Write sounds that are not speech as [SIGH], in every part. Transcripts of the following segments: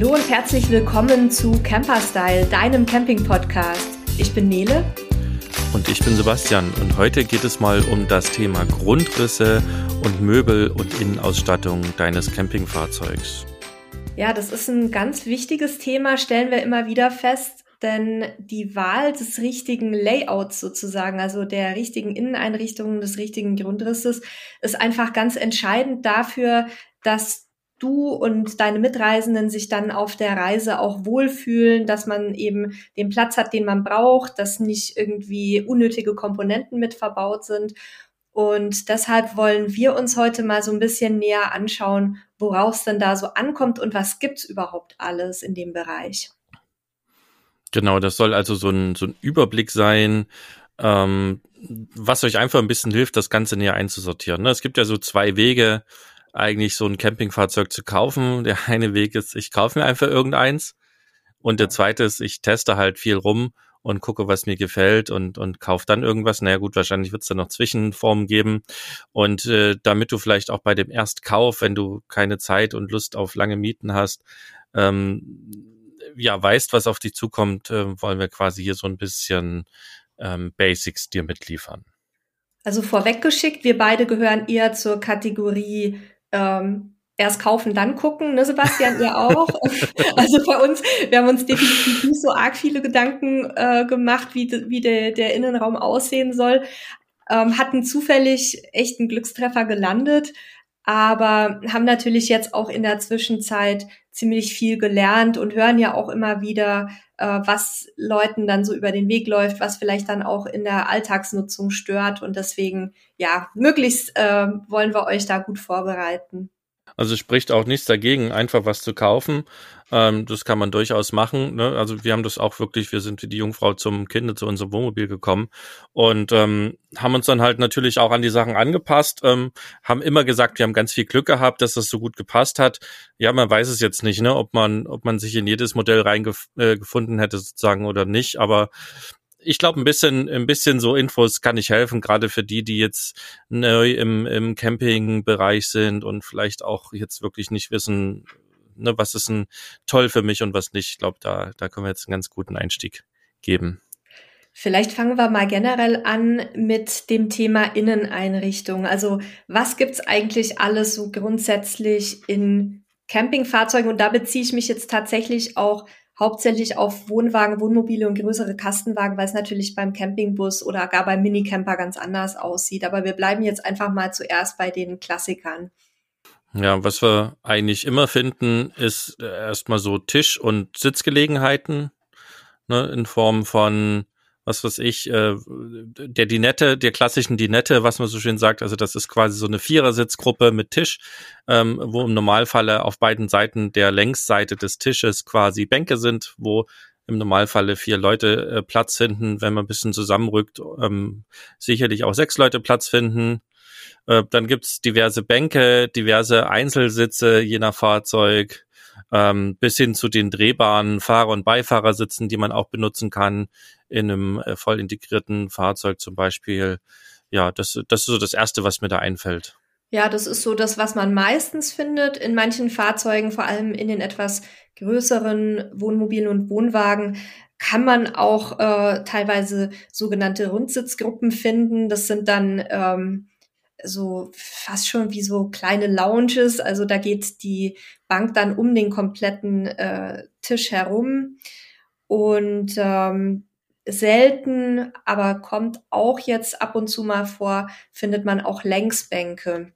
Hallo und herzlich willkommen zu Camperstyle, deinem Camping-Podcast. Ich bin Nele. Und ich bin Sebastian und heute geht es mal um das Thema Grundrisse und Möbel und Innenausstattung deines Campingfahrzeugs. Ja, das ist ein ganz wichtiges Thema, stellen wir immer wieder fest, denn die Wahl des richtigen Layouts sozusagen, also der richtigen Inneneinrichtung, des richtigen Grundrisses, ist einfach ganz entscheidend dafür, dass du und deine Mitreisenden sich dann auf der Reise auch wohlfühlen, dass man eben den Platz hat, den man braucht, dass nicht irgendwie unnötige Komponenten mit verbaut sind. Und deshalb wollen wir uns heute mal so ein bisschen näher anschauen, worauf es denn da so ankommt und was gibt's überhaupt alles in dem Bereich. Genau, das soll also so ein, so ein Überblick sein, ähm, was euch einfach ein bisschen hilft, das Ganze näher einzusortieren. Ne? Es gibt ja so zwei Wege, eigentlich so ein Campingfahrzeug zu kaufen. Der [LAUGHS] eine Weg ist, ich kaufe mir einfach irgendeins. Und der zweite ist, ich teste halt viel rum und gucke, was mir gefällt und, und kaufe dann irgendwas. Naja gut, wahrscheinlich wird es dann noch Zwischenformen geben. Und äh, damit du vielleicht auch bei dem Erstkauf, wenn du keine Zeit und Lust auf lange Mieten hast, ähm, ja, weißt, was auf dich zukommt, äh, wollen wir quasi hier so ein bisschen ähm, Basics dir mitliefern. Also vorweggeschickt, wir beide gehören eher zur Kategorie ähm, erst kaufen, dann gucken, ne Sebastian, ihr auch. [LAUGHS] also bei uns, wir haben uns definitiv nicht so arg viele Gedanken äh, gemacht, wie, wie der, der Innenraum aussehen soll. Ähm, hatten zufällig echt einen Glückstreffer gelandet, aber haben natürlich jetzt auch in der Zwischenzeit ziemlich viel gelernt und hören ja auch immer wieder, äh, was Leuten dann so über den Weg läuft, was vielleicht dann auch in der Alltagsnutzung stört. Und deswegen, ja, möglichst äh, wollen wir euch da gut vorbereiten. Also spricht auch nichts dagegen, einfach was zu kaufen. Ähm, das kann man durchaus machen. Ne? Also wir haben das auch wirklich, wir sind wie die Jungfrau zum Kind, zu unserem Wohnmobil gekommen und ähm, haben uns dann halt natürlich auch an die Sachen angepasst, ähm, haben immer gesagt, wir haben ganz viel Glück gehabt, dass das so gut gepasst hat. Ja, man weiß es jetzt nicht, ne, ob man, ob man sich in jedes Modell reingefunden äh, hätte sozusagen oder nicht, aber ich glaube, ein bisschen, ein bisschen so Infos kann ich helfen, gerade für die, die jetzt neu im, im Campingbereich sind und vielleicht auch jetzt wirklich nicht wissen, ne, was ist denn toll für mich und was nicht. Ich glaube, da, da können wir jetzt einen ganz guten Einstieg geben. Vielleicht fangen wir mal generell an mit dem Thema Inneneinrichtung. Also was gibt's eigentlich alles so grundsätzlich in Campingfahrzeugen? Und da beziehe ich mich jetzt tatsächlich auch hauptsächlich auf Wohnwagen, Wohnmobile und größere Kastenwagen, weil es natürlich beim Campingbus oder gar beim Minicamper ganz anders aussieht. Aber wir bleiben jetzt einfach mal zuerst bei den Klassikern. Ja, was wir eigentlich immer finden, ist erstmal so Tisch- und Sitzgelegenheiten ne, in Form von was weiß ich, äh, der Dinette, der klassischen Dinette, was man so schön sagt. Also das ist quasi so eine Vierersitzgruppe mit Tisch, ähm, wo im Normalfalle auf beiden Seiten der Längsseite des Tisches quasi Bänke sind, wo im Normalfalle vier Leute äh, Platz finden. Wenn man ein bisschen zusammenrückt, ähm, sicherlich auch sechs Leute Platz finden. Äh, dann gibt's diverse Bänke, diverse Einzelsitze je nach Fahrzeug ähm, bis hin zu den drehbaren Fahrer- und Beifahrersitze, die man auch benutzen kann in einem äh, voll integrierten Fahrzeug zum Beispiel. Ja, das, das ist so das Erste, was mir da einfällt. Ja, das ist so das, was man meistens findet in manchen Fahrzeugen, vor allem in den etwas größeren Wohnmobilen und Wohnwagen kann man auch äh, teilweise sogenannte Rundsitzgruppen finden. Das sind dann ähm, so fast schon wie so kleine Lounges. Also da geht die Bank dann um den kompletten äh, Tisch herum. Und ähm, selten, aber kommt auch jetzt ab und zu mal vor, findet man auch Längsbänke.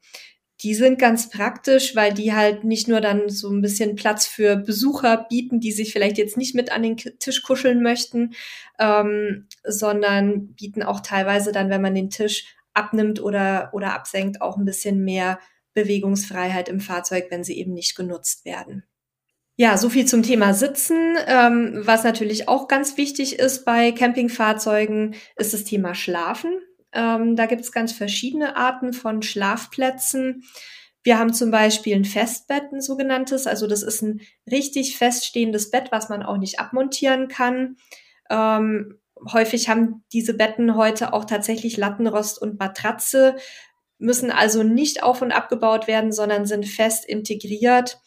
Die sind ganz praktisch, weil die halt nicht nur dann so ein bisschen Platz für Besucher bieten, die sich vielleicht jetzt nicht mit an den Tisch kuscheln möchten, ähm, sondern bieten auch teilweise dann, wenn man den Tisch abnimmt oder, oder absenkt, auch ein bisschen mehr Bewegungsfreiheit im Fahrzeug, wenn sie eben nicht genutzt werden. Ja, so viel zum Thema Sitzen. Ähm, was natürlich auch ganz wichtig ist bei Campingfahrzeugen, ist das Thema Schlafen. Ähm, da gibt es ganz verschiedene Arten von Schlafplätzen. Wir haben zum Beispiel ein Festbett, ein sogenanntes. Also das ist ein richtig feststehendes Bett, was man auch nicht abmontieren kann. Ähm, häufig haben diese Betten heute auch tatsächlich Lattenrost und Matratze, müssen also nicht auf und abgebaut werden, sondern sind fest integriert.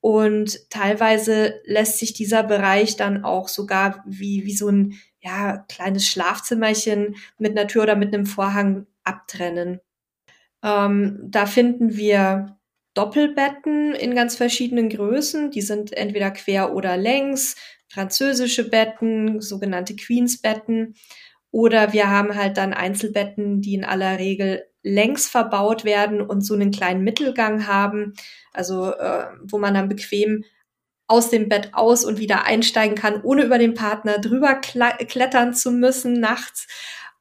Und teilweise lässt sich dieser Bereich dann auch sogar wie, wie so ein ja, kleines Schlafzimmerchen mit einer Tür oder mit einem Vorhang abtrennen. Ähm, da finden wir Doppelbetten in ganz verschiedenen Größen. Die sind entweder quer oder längs, französische Betten, sogenannte Queensbetten. Oder wir haben halt dann Einzelbetten, die in aller Regel längs verbaut werden und so einen kleinen Mittelgang haben, also äh, wo man dann bequem aus dem Bett aus und wieder einsteigen kann, ohne über den Partner drüber klettern zu müssen nachts.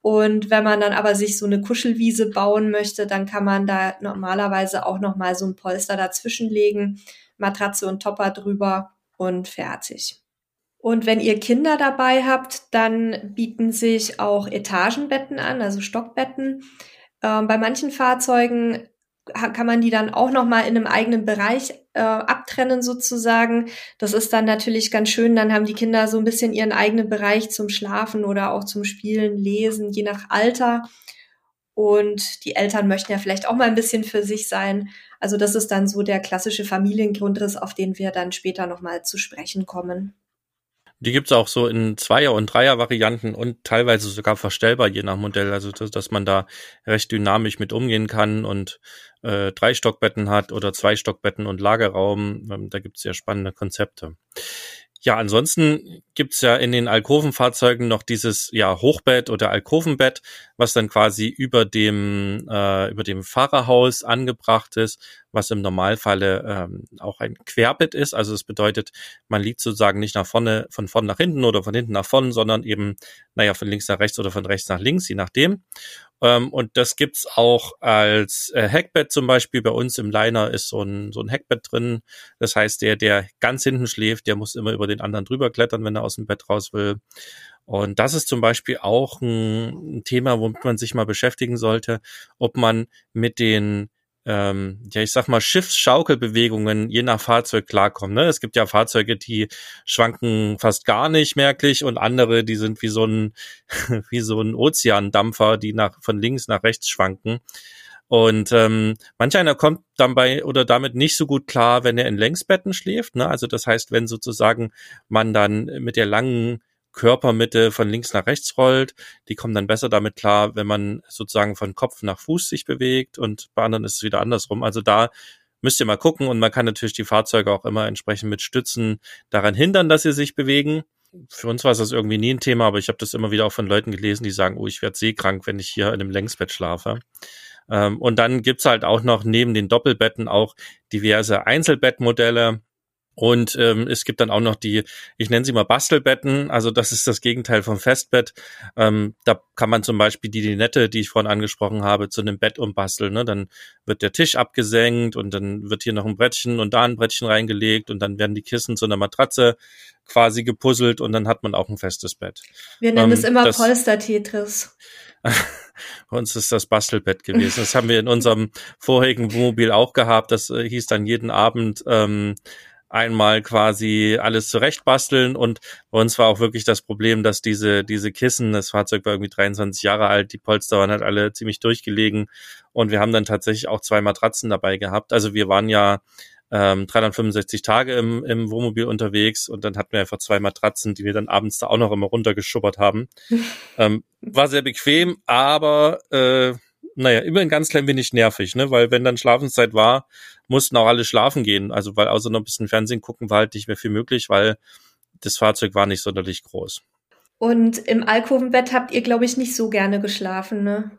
Und wenn man dann aber sich so eine Kuschelwiese bauen möchte, dann kann man da normalerweise auch noch mal so ein Polster dazwischen legen, Matratze und Topper drüber und fertig. Und wenn ihr Kinder dabei habt, dann bieten sich auch Etagenbetten an, also Stockbetten. Ähm, bei manchen Fahrzeugen kann man die dann auch noch mal in einem eigenen Bereich äh, abtrennen sozusagen. Das ist dann natürlich ganz schön. Dann haben die Kinder so ein bisschen ihren eigenen Bereich zum Schlafen oder auch zum Spielen, Lesen, je nach Alter. Und die Eltern möchten ja vielleicht auch mal ein bisschen für sich sein. Also das ist dann so der klassische Familiengrundriss, auf den wir dann später noch mal zu sprechen kommen. Die gibt's auch so in Zweier- und Dreier-Varianten und teilweise sogar verstellbar, je nach Modell. Also dass, dass man da recht dynamisch mit umgehen kann und äh, drei Stockbetten hat oder zwei Stockbetten und Lagerraum. Ähm, da gibt's sehr spannende Konzepte. Ja, ansonsten gibt's ja in den Alkovenfahrzeugen noch dieses ja Hochbett oder Alkovenbett, was dann quasi über dem äh, über dem Fahrerhaus angebracht ist, was im Normalfalle ähm, auch ein Querbett ist. Also es bedeutet, man liegt sozusagen nicht nach vorne, von vorne nach hinten oder von hinten nach vorne, sondern eben, naja, von links nach rechts oder von rechts nach links, je nachdem. Ähm, und das gibt's auch als äh, Heckbett zum Beispiel. Bei uns im Liner ist so ein, so ein Heckbett drin. Das heißt, der, der ganz hinten schläft, der muss immer über den anderen drüber klettern, wenn er aus dem Bett raus will. Und das ist zum Beispiel auch ein Thema, womit man sich mal beschäftigen sollte, ob man mit den ähm, ja, ich sag mal, Schiffsschaukelbewegungen je nach Fahrzeug klarkommen. Ne? Es gibt ja Fahrzeuge, die schwanken fast gar nicht merklich und andere, die sind wie so ein, [LAUGHS] wie so ein Ozeandampfer, die nach, von links nach rechts schwanken. Und ähm, manch einer kommt dann bei oder damit nicht so gut klar, wenn er in Längsbetten schläft. Ne? Also das heißt, wenn sozusagen man dann mit der langen Körpermitte von links nach rechts rollt. Die kommen dann besser damit klar, wenn man sozusagen von Kopf nach Fuß sich bewegt und bei anderen ist es wieder andersrum. Also da müsst ihr mal gucken und man kann natürlich die Fahrzeuge auch immer entsprechend mit Stützen daran hindern, dass sie sich bewegen. Für uns war es das irgendwie nie ein Thema, aber ich habe das immer wieder auch von Leuten gelesen, die sagen, oh, ich werde seekrank, wenn ich hier in einem Längsbett schlafe. Ähm, und dann gibt's halt auch noch neben den Doppelbetten auch diverse Einzelbettmodelle und ähm, es gibt dann auch noch die, ich nenne sie mal Bastelbetten, also das ist das Gegenteil vom Festbett. Ähm, da kann man zum Beispiel die Dinette, die ich vorhin angesprochen habe, zu einem Bett umbasteln. Ne? Dann wird der Tisch abgesenkt und dann wird hier noch ein Brettchen und da ein Brettchen reingelegt und dann werden die Kissen zu einer Matratze quasi gepuzzelt und dann hat man auch ein festes Bett. Wir nennen ähm, es immer Polster-Tetris. Bei [LAUGHS] uns ist das Bastelbett gewesen. Das haben wir in unserem vorigen Wohnmobil auch gehabt. Das äh, hieß dann jeden Abend ähm, einmal quasi alles zurechtbasteln und bei uns war auch wirklich das Problem, dass diese, diese Kissen, das Fahrzeug war irgendwie 23 Jahre alt, die Polster waren halt alle ziemlich durchgelegen und wir haben dann tatsächlich auch zwei Matratzen dabei gehabt. Also wir waren ja ähm, 365 Tage im, im Wohnmobil unterwegs und dann hatten wir einfach zwei Matratzen, die wir dann abends da auch noch immer runtergeschubbert haben. [LAUGHS] ähm, war sehr bequem, aber äh, naja, immer ein ganz klein wenig nervig, ne? Weil wenn dann Schlafenszeit war, mussten auch alle schlafen gehen. Also weil außer noch ein bisschen Fernsehen gucken war halt nicht mehr viel möglich, weil das Fahrzeug war nicht sonderlich groß. Und im Alkovenbett habt ihr, glaube ich, nicht so gerne geschlafen, ne?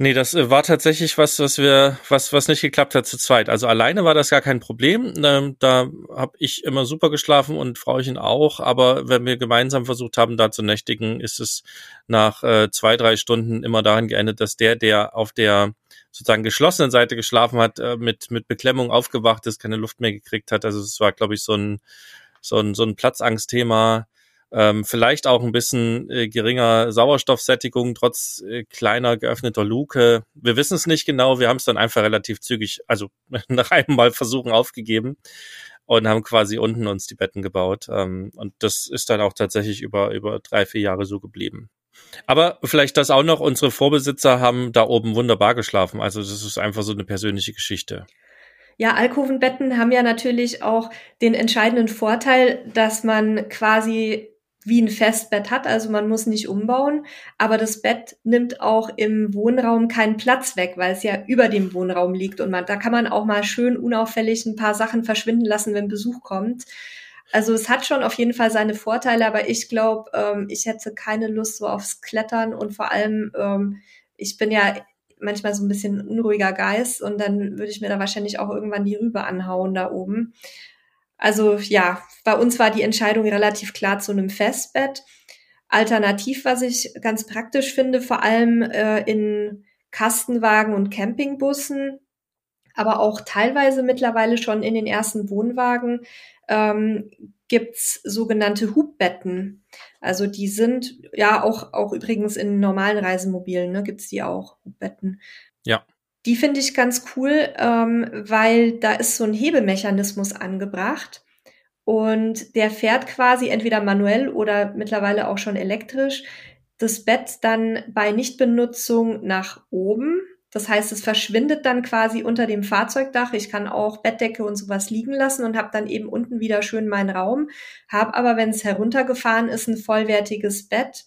Nee, das äh, war tatsächlich was, was wir, was, was nicht geklappt hat zu zweit. Also alleine war das gar kein Problem. Ähm, da habe ich immer super geschlafen und Frauchen auch. Aber wenn wir gemeinsam versucht haben, da zu nächtigen, ist es nach äh, zwei, drei Stunden immer daran geendet, dass der, der auf der sozusagen geschlossenen Seite geschlafen hat, äh, mit, mit Beklemmung aufgewacht ist, keine Luft mehr gekriegt hat. Also es war, glaube ich, so ein, so ein, so ein Platzangstthema ähm, vielleicht auch ein bisschen äh, geringer Sauerstoffsättigung trotz äh, kleiner geöffneter Luke. Wir wissen es nicht genau. Wir haben es dann einfach relativ zügig, also [LAUGHS] nach einem Mal versuchen aufgegeben und haben quasi unten uns die Betten gebaut. Ähm, und das ist dann auch tatsächlich über, über drei, vier Jahre so geblieben. Aber vielleicht das auch noch, unsere Vorbesitzer haben da oben wunderbar geschlafen. Also das ist einfach so eine persönliche Geschichte. Ja, Alkovenbetten haben ja natürlich auch den entscheidenden Vorteil, dass man quasi wie ein Festbett hat, also man muss nicht umbauen, aber das Bett nimmt auch im Wohnraum keinen Platz weg, weil es ja über dem Wohnraum liegt und man, da kann man auch mal schön unauffällig ein paar Sachen verschwinden lassen, wenn Besuch kommt. Also es hat schon auf jeden Fall seine Vorteile, aber ich glaube, ähm, ich hätte keine Lust so aufs Klettern und vor allem, ähm, ich bin ja manchmal so ein bisschen unruhiger Geist und dann würde ich mir da wahrscheinlich auch irgendwann die Rübe anhauen da oben. Also ja, bei uns war die Entscheidung relativ klar zu einem Festbett. Alternativ, was ich ganz praktisch finde, vor allem äh, in Kastenwagen und Campingbussen, aber auch teilweise mittlerweile schon in den ersten Wohnwagen, ähm, gibt's sogenannte Hubbetten. Also die sind ja auch, auch übrigens in normalen Reisemobilen, ne, gibt's die auch, Hubbetten. Ja. Die finde ich ganz cool, ähm, weil da ist so ein Hebemechanismus angebracht und der fährt quasi entweder manuell oder mittlerweile auch schon elektrisch das Bett dann bei Nichtbenutzung nach oben das heißt, es verschwindet dann quasi unter dem Fahrzeugdach. Ich kann auch Bettdecke und sowas liegen lassen und habe dann eben unten wieder schön meinen Raum, habe aber, wenn es heruntergefahren ist, ein vollwertiges Bett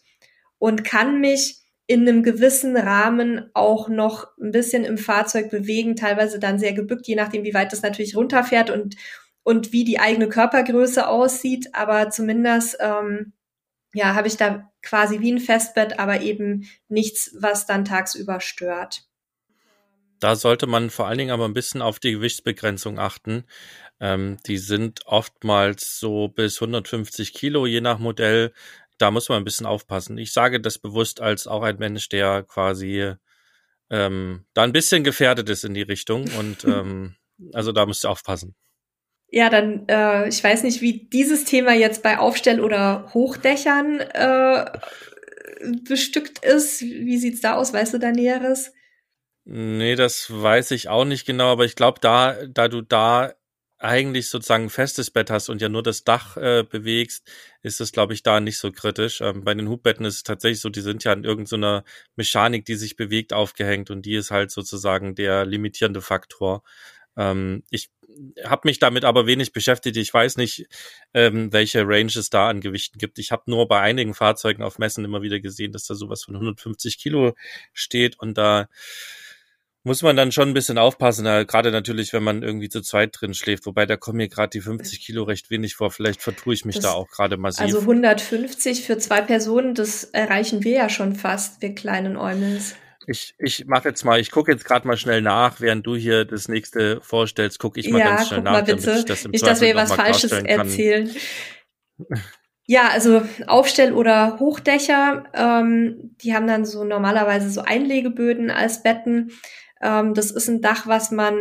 und kann mich in einem gewissen Rahmen auch noch ein bisschen im Fahrzeug bewegen, teilweise dann sehr gebückt, je nachdem, wie weit das natürlich runterfährt und, und wie die eigene Körpergröße aussieht. Aber zumindest ähm, ja, habe ich da quasi wie ein Festbett, aber eben nichts, was dann tagsüber stört. Da sollte man vor allen Dingen aber ein bisschen auf die Gewichtsbegrenzung achten. Ähm, die sind oftmals so bis 150 Kilo, je nach Modell. Da muss man ein bisschen aufpassen. Ich sage das bewusst als auch ein Mensch, der quasi ähm, da ein bisschen gefährdet ist in die Richtung. Und [LAUGHS] ähm, also da müsst ihr aufpassen. Ja, dann, äh, ich weiß nicht, wie dieses Thema jetzt bei Aufstell- oder Hochdächern äh, bestückt ist. Wie sieht's da aus? Weißt du da Näheres? Nee, das weiß ich auch nicht genau, aber ich glaube, da, da du da eigentlich sozusagen ein festes Bett hast und ja nur das Dach äh, bewegst, ist es, glaube ich, da nicht so kritisch. Ähm, bei den Hubbetten ist es tatsächlich so, die sind ja an irgendeiner Mechanik, die sich bewegt, aufgehängt und die ist halt sozusagen der limitierende Faktor. Ähm, ich habe mich damit aber wenig beschäftigt. Ich weiß nicht, ähm, welche Range es da an Gewichten gibt. Ich habe nur bei einigen Fahrzeugen auf Messen immer wieder gesehen, dass da sowas von 150 Kilo steht und da muss man dann schon ein bisschen aufpassen, gerade natürlich, wenn man irgendwie zu zweit drin schläft. Wobei da kommen mir gerade die 50 Kilo recht wenig vor. Vielleicht vertue ich mich das, da auch gerade massiv. Also 150 für zwei Personen, das erreichen wir ja schon fast, wir kleinen Eumels. Ich, ich mache jetzt mal, ich gucke jetzt gerade mal schnell nach, während du hier das nächste vorstellst, gucke ich mal ja, ganz schnell nach, mal bitte. damit ich das im Nicht, dass wir was Falsches erzählen. [LAUGHS] Ja, also Aufstell- oder Hochdächer, ähm, die haben dann so normalerweise so Einlegeböden als Betten. Ähm, das ist ein Dach, was man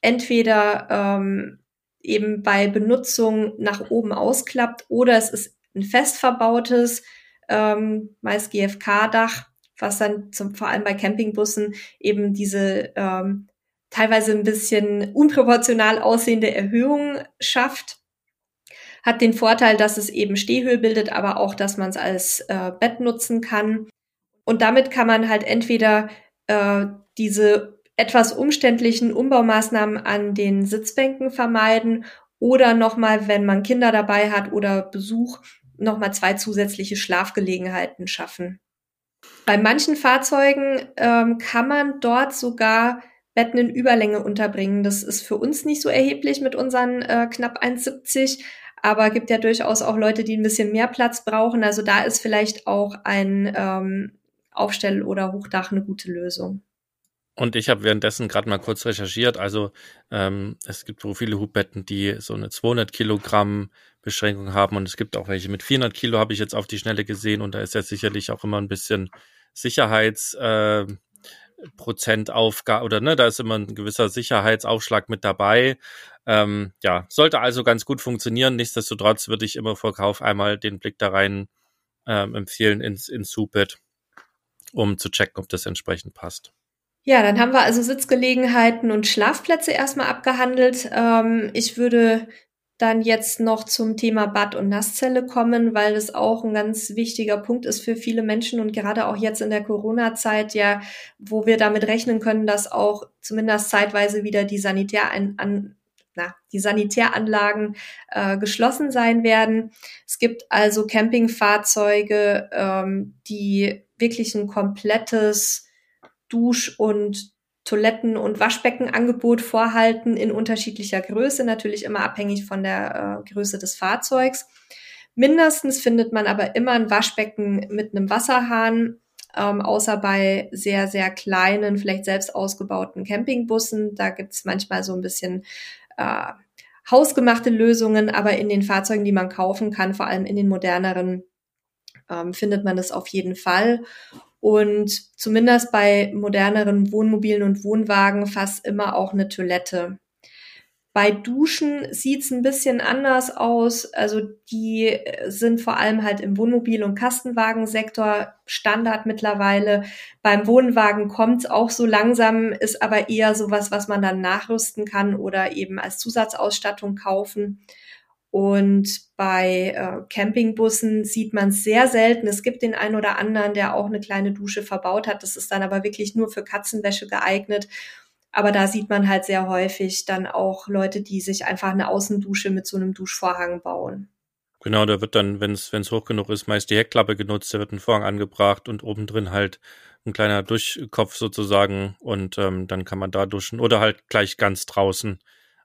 entweder ähm, eben bei Benutzung nach oben ausklappt oder es ist ein fest verbautes, ähm, meist GFK-Dach, was dann zum, vor allem bei Campingbussen eben diese ähm, teilweise ein bisschen unproportional aussehende Erhöhung schafft. Hat den Vorteil, dass es eben Stehhöhe bildet, aber auch, dass man es als äh, Bett nutzen kann. Und damit kann man halt entweder äh, diese etwas umständlichen Umbaumaßnahmen an den Sitzbänken vermeiden oder nochmal, wenn man Kinder dabei hat oder Besuch, nochmal zwei zusätzliche Schlafgelegenheiten schaffen. Bei manchen Fahrzeugen ähm, kann man dort sogar Betten in Überlänge unterbringen. Das ist für uns nicht so erheblich mit unseren äh, knapp 1,70, aber gibt ja durchaus auch Leute, die ein bisschen mehr Platz brauchen. Also da ist vielleicht auch ein ähm, Aufstell- oder Hochdach eine gute Lösung. Und ich habe währenddessen gerade mal kurz recherchiert. Also ähm, es gibt so viele Hubbetten, die so eine 200 Kilogramm Beschränkung haben und es gibt auch welche mit 400 Kilo habe ich jetzt auf die Schnelle gesehen und da ist ja sicherlich auch immer ein bisschen Sicherheits äh, Prozentaufgabe oder ne, da ist immer ein gewisser Sicherheitsaufschlag mit dabei. Ähm, ja, sollte also ganz gut funktionieren. Nichtsdestotrotz würde ich immer vor Kauf einmal den Blick da rein ähm, empfehlen ins, ins Supit, um zu checken, ob das entsprechend passt. Ja, dann haben wir also Sitzgelegenheiten und Schlafplätze erstmal abgehandelt. Ähm, ich würde dann jetzt noch zum Thema Bad- und Nasszelle kommen, weil es auch ein ganz wichtiger Punkt ist für viele Menschen und gerade auch jetzt in der Corona-Zeit, ja, wo wir damit rechnen können, dass auch zumindest zeitweise wieder die Sanitär an, na, die Sanitäranlagen äh, geschlossen sein werden. Es gibt also Campingfahrzeuge, ähm, die wirklich ein komplettes Dusch- und Toiletten- und Waschbeckenangebot vorhalten in unterschiedlicher Größe, natürlich immer abhängig von der äh, Größe des Fahrzeugs. Mindestens findet man aber immer ein Waschbecken mit einem Wasserhahn, ähm, außer bei sehr, sehr kleinen, vielleicht selbst ausgebauten Campingbussen. Da gibt's manchmal so ein bisschen äh, hausgemachte Lösungen, aber in den Fahrzeugen, die man kaufen kann, vor allem in den moderneren, ähm, findet man das auf jeden Fall und zumindest bei moderneren Wohnmobilen und Wohnwagen fast immer auch eine Toilette. Bei Duschen sieht's ein bisschen anders aus. Also die sind vor allem halt im Wohnmobil- und Kastenwagensektor Standard mittlerweile. Beim Wohnwagen kommt's auch so langsam, ist aber eher sowas, was man dann nachrüsten kann oder eben als Zusatzausstattung kaufen. Und bei äh, Campingbussen sieht man es sehr selten. Es gibt den einen oder anderen, der auch eine kleine Dusche verbaut hat. Das ist dann aber wirklich nur für Katzenwäsche geeignet. Aber da sieht man halt sehr häufig dann auch Leute, die sich einfach eine Außendusche mit so einem Duschvorhang bauen. Genau, da wird dann, wenn es hoch genug ist, meist die Heckklappe genutzt, da wird ein Vorhang angebracht und obendrin halt ein kleiner Duschkopf sozusagen und ähm, dann kann man da duschen oder halt gleich ganz draußen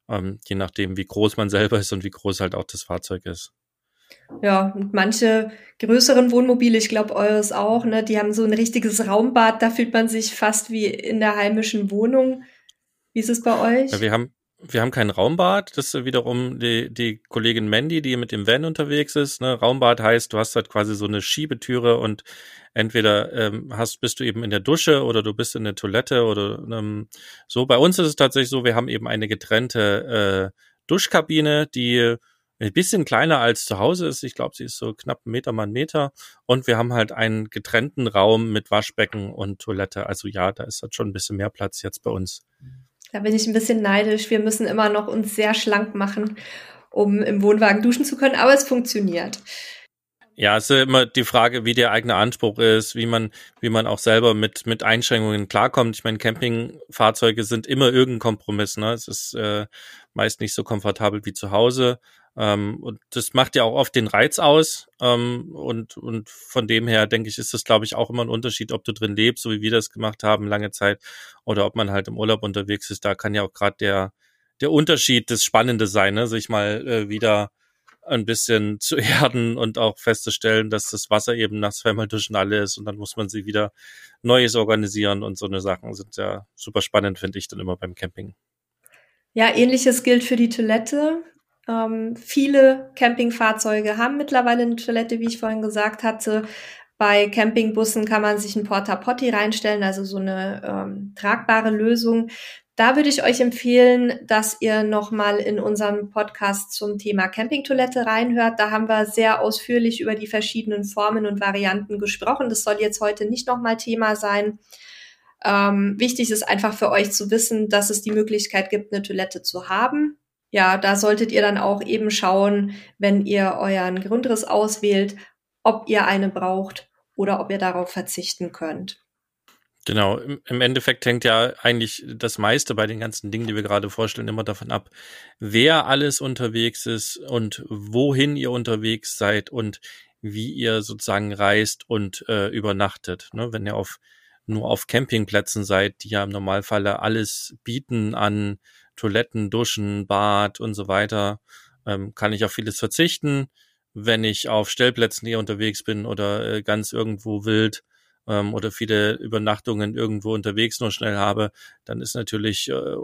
ähm, je nachdem, wie groß man selber ist und wie groß halt auch das Fahrzeug ist. Ja, und manche größeren Wohnmobile, ich glaube eures auch, ne, die haben so ein richtiges Raumbad, da fühlt man sich fast wie in der heimischen Wohnung. Wie ist es bei euch? Ja, wir haben wir haben kein Raumbad. Das ist wiederum die, die Kollegin Mandy, die mit dem Van unterwegs ist. Ne? Raumbad heißt, du hast halt quasi so eine Schiebetüre und entweder ähm, hast, bist du eben in der Dusche oder du bist in der Toilette oder ähm, so. Bei uns ist es tatsächlich so, wir haben eben eine getrennte äh, Duschkabine, die ein bisschen kleiner als zu Hause ist. Ich glaube, sie ist so knapp ein Meter mal ein Meter. Und wir haben halt einen getrennten Raum mit Waschbecken und Toilette. Also ja, da ist halt schon ein bisschen mehr Platz jetzt bei uns. Da bin ich ein bisschen neidisch. Wir müssen immer noch uns sehr schlank machen, um im Wohnwagen duschen zu können, aber es funktioniert. Ja, es ist immer die Frage, wie der eigene Anspruch ist, wie man, wie man auch selber mit, mit Einschränkungen klarkommt. Ich meine, Campingfahrzeuge sind immer irgendein Kompromiss. Ne? Es ist äh, meist nicht so komfortabel wie zu Hause. Ähm, und das macht ja auch oft den Reiz aus. Ähm, und, und von dem her, denke ich, ist das, glaube ich, auch immer ein Unterschied, ob du drin lebst, so wie wir das gemacht haben, lange Zeit, oder ob man halt im Urlaub unterwegs ist. Da kann ja auch gerade der, der Unterschied das Spannende sein, ne? sich mal äh, wieder ein bisschen [LAUGHS] zu erden und auch festzustellen, dass das Wasser eben nach zweimal duschen alle ist und dann muss man sie wieder Neues organisieren und so eine Sachen sind ja super spannend, finde ich dann immer beim Camping. Ja, ähnliches gilt für die Toilette. Ähm, viele Campingfahrzeuge haben mittlerweile eine Toilette, wie ich vorhin gesagt hatte. Bei Campingbussen kann man sich ein Porta Potty reinstellen, also so eine ähm, tragbare Lösung. Da würde ich euch empfehlen, dass ihr nochmal in unserem Podcast zum Thema Campingtoilette reinhört. Da haben wir sehr ausführlich über die verschiedenen Formen und Varianten gesprochen. Das soll jetzt heute nicht nochmal Thema sein. Ähm, wichtig ist einfach für euch zu wissen, dass es die Möglichkeit gibt, eine Toilette zu haben ja, da solltet ihr dann auch eben schauen, wenn ihr euren Grundriss auswählt, ob ihr eine braucht oder ob ihr darauf verzichten könnt. Genau, im Endeffekt hängt ja eigentlich das meiste bei den ganzen Dingen, die wir gerade vorstellen, immer davon ab, wer alles unterwegs ist und wohin ihr unterwegs seid und wie ihr sozusagen reist und äh, übernachtet. Ne? Wenn ihr auf nur auf Campingplätzen seid, die ja im Normalfall alles bieten an Toiletten, Duschen, Bad und so weiter, ähm, kann ich auf vieles verzichten. Wenn ich auf Stellplätzen hier unterwegs bin oder äh, ganz irgendwo wild ähm, oder viele Übernachtungen irgendwo unterwegs nur schnell habe, dann ist natürlich äh,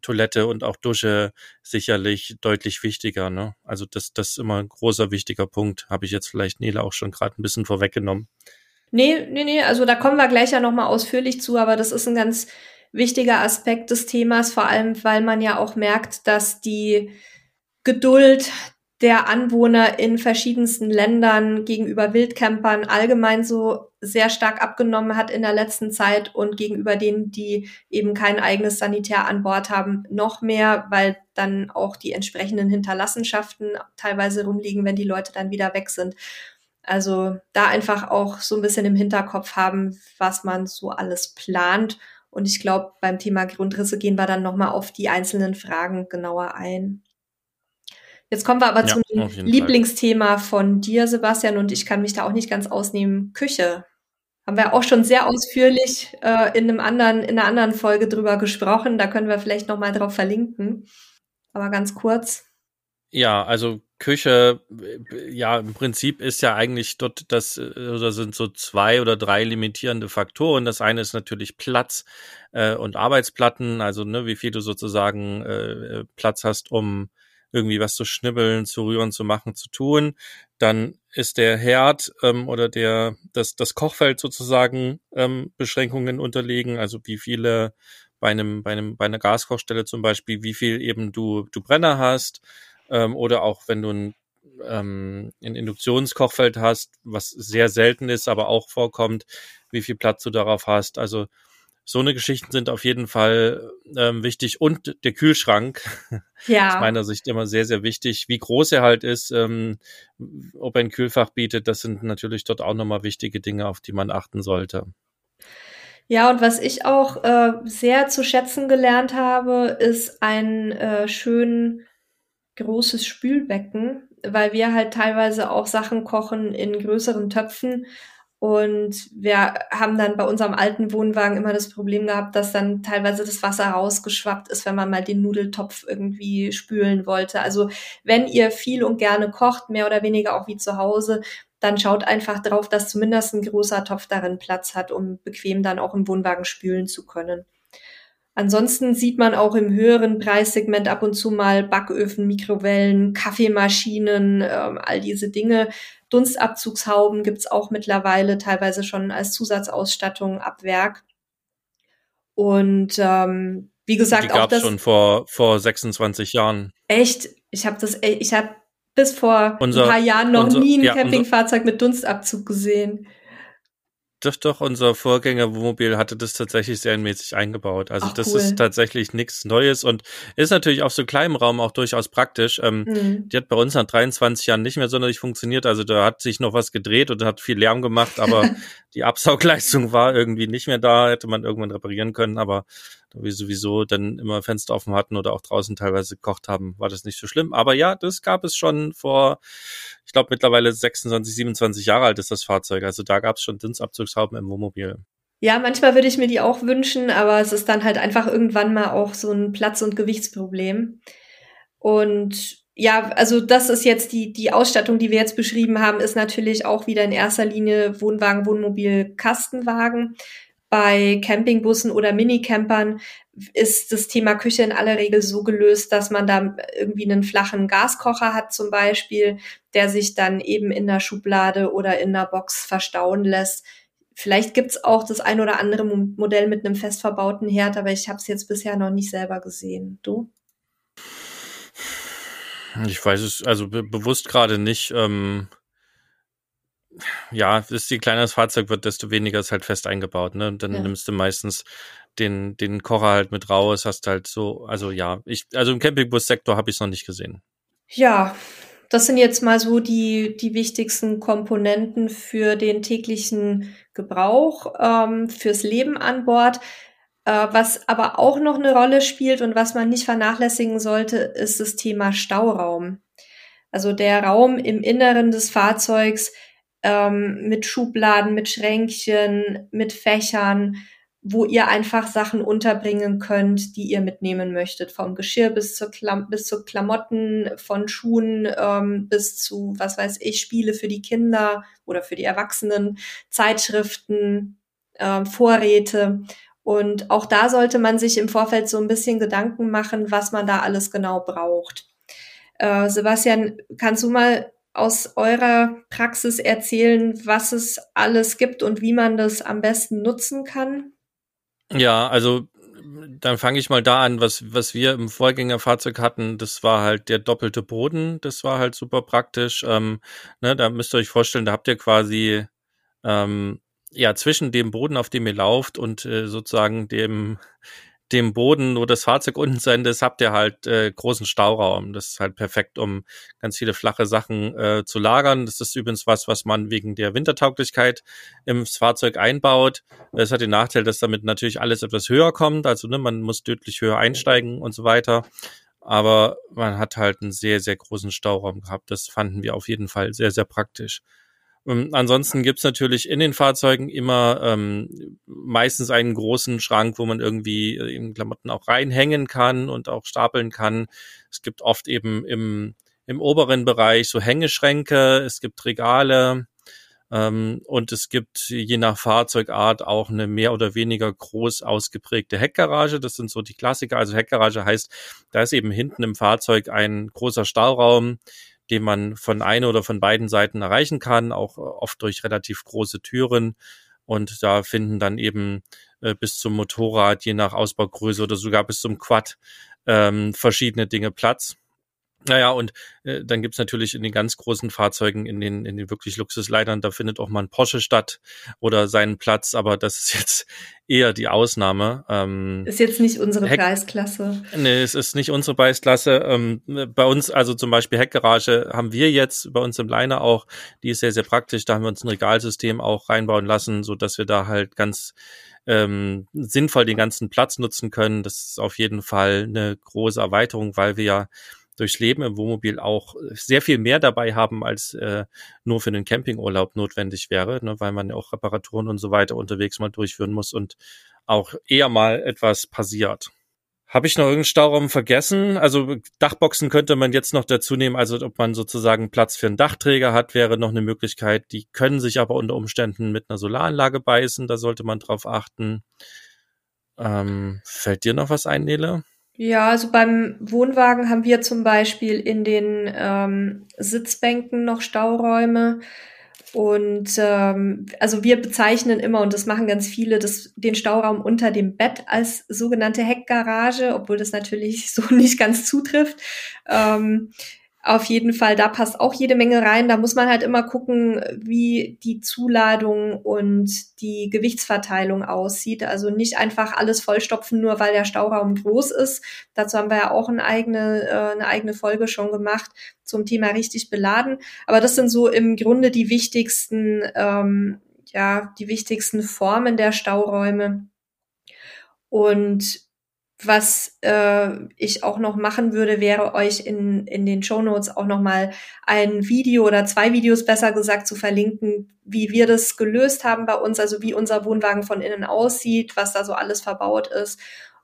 Toilette und auch Dusche sicherlich deutlich wichtiger. Ne? Also das, das ist immer ein großer, wichtiger Punkt. Habe ich jetzt vielleicht Nele auch schon gerade ein bisschen vorweggenommen. Nee, nee, nee, also da kommen wir gleich ja nochmal ausführlich zu, aber das ist ein ganz wichtiger Aspekt des Themas, vor allem weil man ja auch merkt, dass die Geduld der Anwohner in verschiedensten Ländern gegenüber Wildcampern allgemein so sehr stark abgenommen hat in der letzten Zeit und gegenüber denen, die eben kein eigenes Sanitär an Bord haben, noch mehr, weil dann auch die entsprechenden Hinterlassenschaften teilweise rumliegen, wenn die Leute dann wieder weg sind. Also da einfach auch so ein bisschen im Hinterkopf haben, was man so alles plant. Und ich glaube, beim Thema Grundrisse gehen wir dann nochmal auf die einzelnen Fragen genauer ein. Jetzt kommen wir aber ja, zum Lieblingsthema Fall. von dir, Sebastian, und ich kann mich da auch nicht ganz ausnehmen. Küche. Haben wir auch schon sehr ausführlich äh, in einem anderen, in einer anderen Folge drüber gesprochen. Da können wir vielleicht nochmal drauf verlinken. Aber ganz kurz. Ja, also Küche, ja, im Prinzip ist ja eigentlich dort das, oder sind so zwei oder drei limitierende Faktoren. Das eine ist natürlich Platz äh, und Arbeitsplatten, also ne, wie viel du sozusagen äh, Platz hast, um irgendwie was zu schnibbeln, zu rühren, zu machen, zu tun. Dann ist der Herd ähm, oder der das das Kochfeld sozusagen ähm, Beschränkungen unterlegen, also wie viele bei einem bei einem bei einer Gaskochstelle zum Beispiel, wie viel eben du du Brenner hast ähm, oder auch wenn du ein ähm, ein Induktionskochfeld hast, was sehr selten ist, aber auch vorkommt, wie viel Platz du darauf hast. Also so eine Geschichten sind auf jeden Fall ähm, wichtig und der Kühlschrank [LAUGHS] ja. aus meiner Sicht immer sehr sehr wichtig wie groß er halt ist ähm, ob er ein Kühlfach bietet das sind natürlich dort auch nochmal wichtige Dinge auf die man achten sollte ja und was ich auch äh, sehr zu schätzen gelernt habe ist ein äh, schön großes Spülbecken weil wir halt teilweise auch Sachen kochen in größeren Töpfen und wir haben dann bei unserem alten Wohnwagen immer das Problem gehabt, dass dann teilweise das Wasser rausgeschwappt ist, wenn man mal den Nudeltopf irgendwie spülen wollte. Also wenn ihr viel und gerne kocht, mehr oder weniger auch wie zu Hause, dann schaut einfach drauf, dass zumindest ein großer Topf darin Platz hat, um bequem dann auch im Wohnwagen spülen zu können. Ansonsten sieht man auch im höheren Preissegment ab und zu mal Backöfen, Mikrowellen, Kaffeemaschinen, ähm, all diese Dinge. Dunstabzugshauben gibt's auch mittlerweile teilweise schon als Zusatzausstattung ab Werk. Und ähm, wie gesagt, Die gab's auch das schon vor vor 26 Jahren. Echt, ich habe das, ich habe bis vor unser, ein paar Jahren noch unser, nie ein ja, Campingfahrzeug mit Dunstabzug gesehen. Doch, doch, unser Vorgänger Wohnmobil hatte das tatsächlich serienmäßig eingebaut. Also Ach, das cool. ist tatsächlich nichts Neues und ist natürlich auf so kleinem Raum auch durchaus praktisch. Ähm, mhm. Die hat bei uns nach 23 Jahren nicht mehr sonderlich funktioniert. Also da hat sich noch was gedreht und hat viel Lärm gemacht, aber [LAUGHS] die Absaugleistung war irgendwie nicht mehr da, hätte man irgendwann reparieren können, aber da wir sowieso dann immer Fenster offen hatten oder auch draußen teilweise gekocht haben, war das nicht so schlimm. Aber ja, das gab es schon vor, ich glaube mittlerweile 26, 27 Jahre alt ist das Fahrzeug. Also da gab es schon Dinstabzugshauben im Wohnmobil. Ja, manchmal würde ich mir die auch wünschen, aber es ist dann halt einfach irgendwann mal auch so ein Platz- und Gewichtsproblem. Und ja, also das ist jetzt die, die Ausstattung, die wir jetzt beschrieben haben, ist natürlich auch wieder in erster Linie Wohnwagen, Wohnmobil, Kastenwagen. Bei Campingbussen oder Minicampern ist das Thema Küche in aller Regel so gelöst, dass man da irgendwie einen flachen Gaskocher hat zum Beispiel, der sich dann eben in der Schublade oder in der Box verstauen lässt. Vielleicht gibt's auch das ein oder andere Modell mit einem fest verbauten Herd, aber ich habe es jetzt bisher noch nicht selber gesehen. Du? Ich weiß es also be bewusst gerade nicht. Ähm, ja, je kleiner das Fahrzeug wird, desto weniger ist halt fest eingebaut. Ne? Und dann ja. nimmst du meistens den, den Kocher halt mit raus, hast halt so, also ja, ich, also im Campingbus-Sektor habe ich es noch nicht gesehen. Ja, das sind jetzt mal so die, die wichtigsten Komponenten für den täglichen Gebrauch, ähm, fürs Leben an Bord. Äh, was aber auch noch eine Rolle spielt und was man nicht vernachlässigen sollte, ist das Thema Stauraum. Also der Raum im Inneren des Fahrzeugs ähm, mit Schubladen, mit Schränkchen, mit Fächern, wo ihr einfach Sachen unterbringen könnt, die ihr mitnehmen möchtet. Vom Geschirr bis zur, Klam bis zu Klamotten, von Schuhen ähm, bis zu, was weiß ich, Spiele für die Kinder oder für die Erwachsenen, Zeitschriften, ähm, Vorräte. Und auch da sollte man sich im Vorfeld so ein bisschen Gedanken machen, was man da alles genau braucht. Äh, Sebastian, kannst du mal aus eurer Praxis erzählen, was es alles gibt und wie man das am besten nutzen kann? Ja, also dann fange ich mal da an, was, was wir im Vorgängerfahrzeug hatten. Das war halt der doppelte Boden. Das war halt super praktisch. Ähm, ne, da müsst ihr euch vorstellen, da habt ihr quasi ähm, ja zwischen dem Boden, auf dem ihr lauft und äh, sozusagen dem dem Boden, wo das Fahrzeug unten Ende ist, habt ihr halt äh, großen Stauraum. Das ist halt perfekt, um ganz viele flache Sachen äh, zu lagern. Das ist übrigens was, was man wegen der Wintertauglichkeit ins Fahrzeug einbaut. Es hat den Nachteil, dass damit natürlich alles etwas höher kommt. Also ne, man muss deutlich höher einsteigen und so weiter. Aber man hat halt einen sehr, sehr großen Stauraum gehabt. Das fanden wir auf jeden Fall sehr, sehr praktisch. Ähm, ansonsten gibt's natürlich in den Fahrzeugen immer ähm, meistens einen großen Schrank, wo man irgendwie äh, Klamotten auch reinhängen kann und auch stapeln kann. Es gibt oft eben im, im oberen Bereich so Hängeschränke, es gibt Regale ähm, und es gibt je nach Fahrzeugart auch eine mehr oder weniger groß ausgeprägte Heckgarage. Das sind so die Klassiker. Also Heckgarage heißt, da ist eben hinten im Fahrzeug ein großer Stauraum, den man von einer oder von beiden Seiten erreichen kann, auch äh, oft durch relativ große Türen. Und da finden dann eben äh, bis zum Motorrad, je nach Ausbaugröße oder sogar bis zum Quad ähm, verschiedene Dinge Platz. Naja, und äh, dann gibt's natürlich in den ganz großen Fahrzeugen, in den, in den wirklich Luxusleitern, da findet auch mal ein Porsche statt oder seinen Platz, aber das ist jetzt [LAUGHS] eher die Ausnahme. Ähm, ist jetzt nicht unsere Heck Preisklasse. Nee, es ist nicht unsere Preisklasse. Ähm, bei uns, also zum Beispiel Heckgarage, haben wir jetzt bei uns im Liner auch, die ist sehr, sehr praktisch. Da haben wir uns ein Regalsystem auch reinbauen lassen, so dass wir da halt ganz ähm, sinnvoll den ganzen Platz nutzen können. Das ist auf jeden Fall eine große Erweiterung, weil wir ja durchs Leben im Wohnmobil auch sehr viel mehr dabei haben, als äh, nur für den Campingurlaub notwendig wäre, ne, weil man auch Reparaturen und so weiter unterwegs mal durchführen muss und auch eher mal etwas passiert. Habe ich noch irgendeinen Stauraum vergessen? Also Dachboxen könnte man jetzt noch dazu nehmen, also ob man sozusagen Platz für einen Dachträger hat, wäre noch eine Möglichkeit. Die können sich aber unter Umständen mit einer Solaranlage beißen, da sollte man drauf achten. Ähm, fällt dir noch was ein, Nele? Ja, also beim Wohnwagen haben wir zum Beispiel in den ähm, Sitzbänken noch Stauräume. Und ähm, also wir bezeichnen immer, und das machen ganz viele, das, den Stauraum unter dem Bett als sogenannte Heckgarage, obwohl das natürlich [LAUGHS] so nicht ganz zutrifft. Ähm, auf jeden Fall, da passt auch jede Menge rein. Da muss man halt immer gucken, wie die Zuladung und die Gewichtsverteilung aussieht. Also nicht einfach alles vollstopfen, nur weil der Stauraum groß ist. Dazu haben wir ja auch eine eigene, äh, eine eigene Folge schon gemacht zum Thema richtig beladen. Aber das sind so im Grunde die wichtigsten, ähm, ja, die wichtigsten Formen der Stauräume. Und was äh, ich auch noch machen würde, wäre euch in, in den Show Notes auch noch mal ein Video oder zwei Videos besser gesagt zu verlinken, wie wir das gelöst haben bei uns, also wie unser Wohnwagen von innen aussieht, was da so alles verbaut ist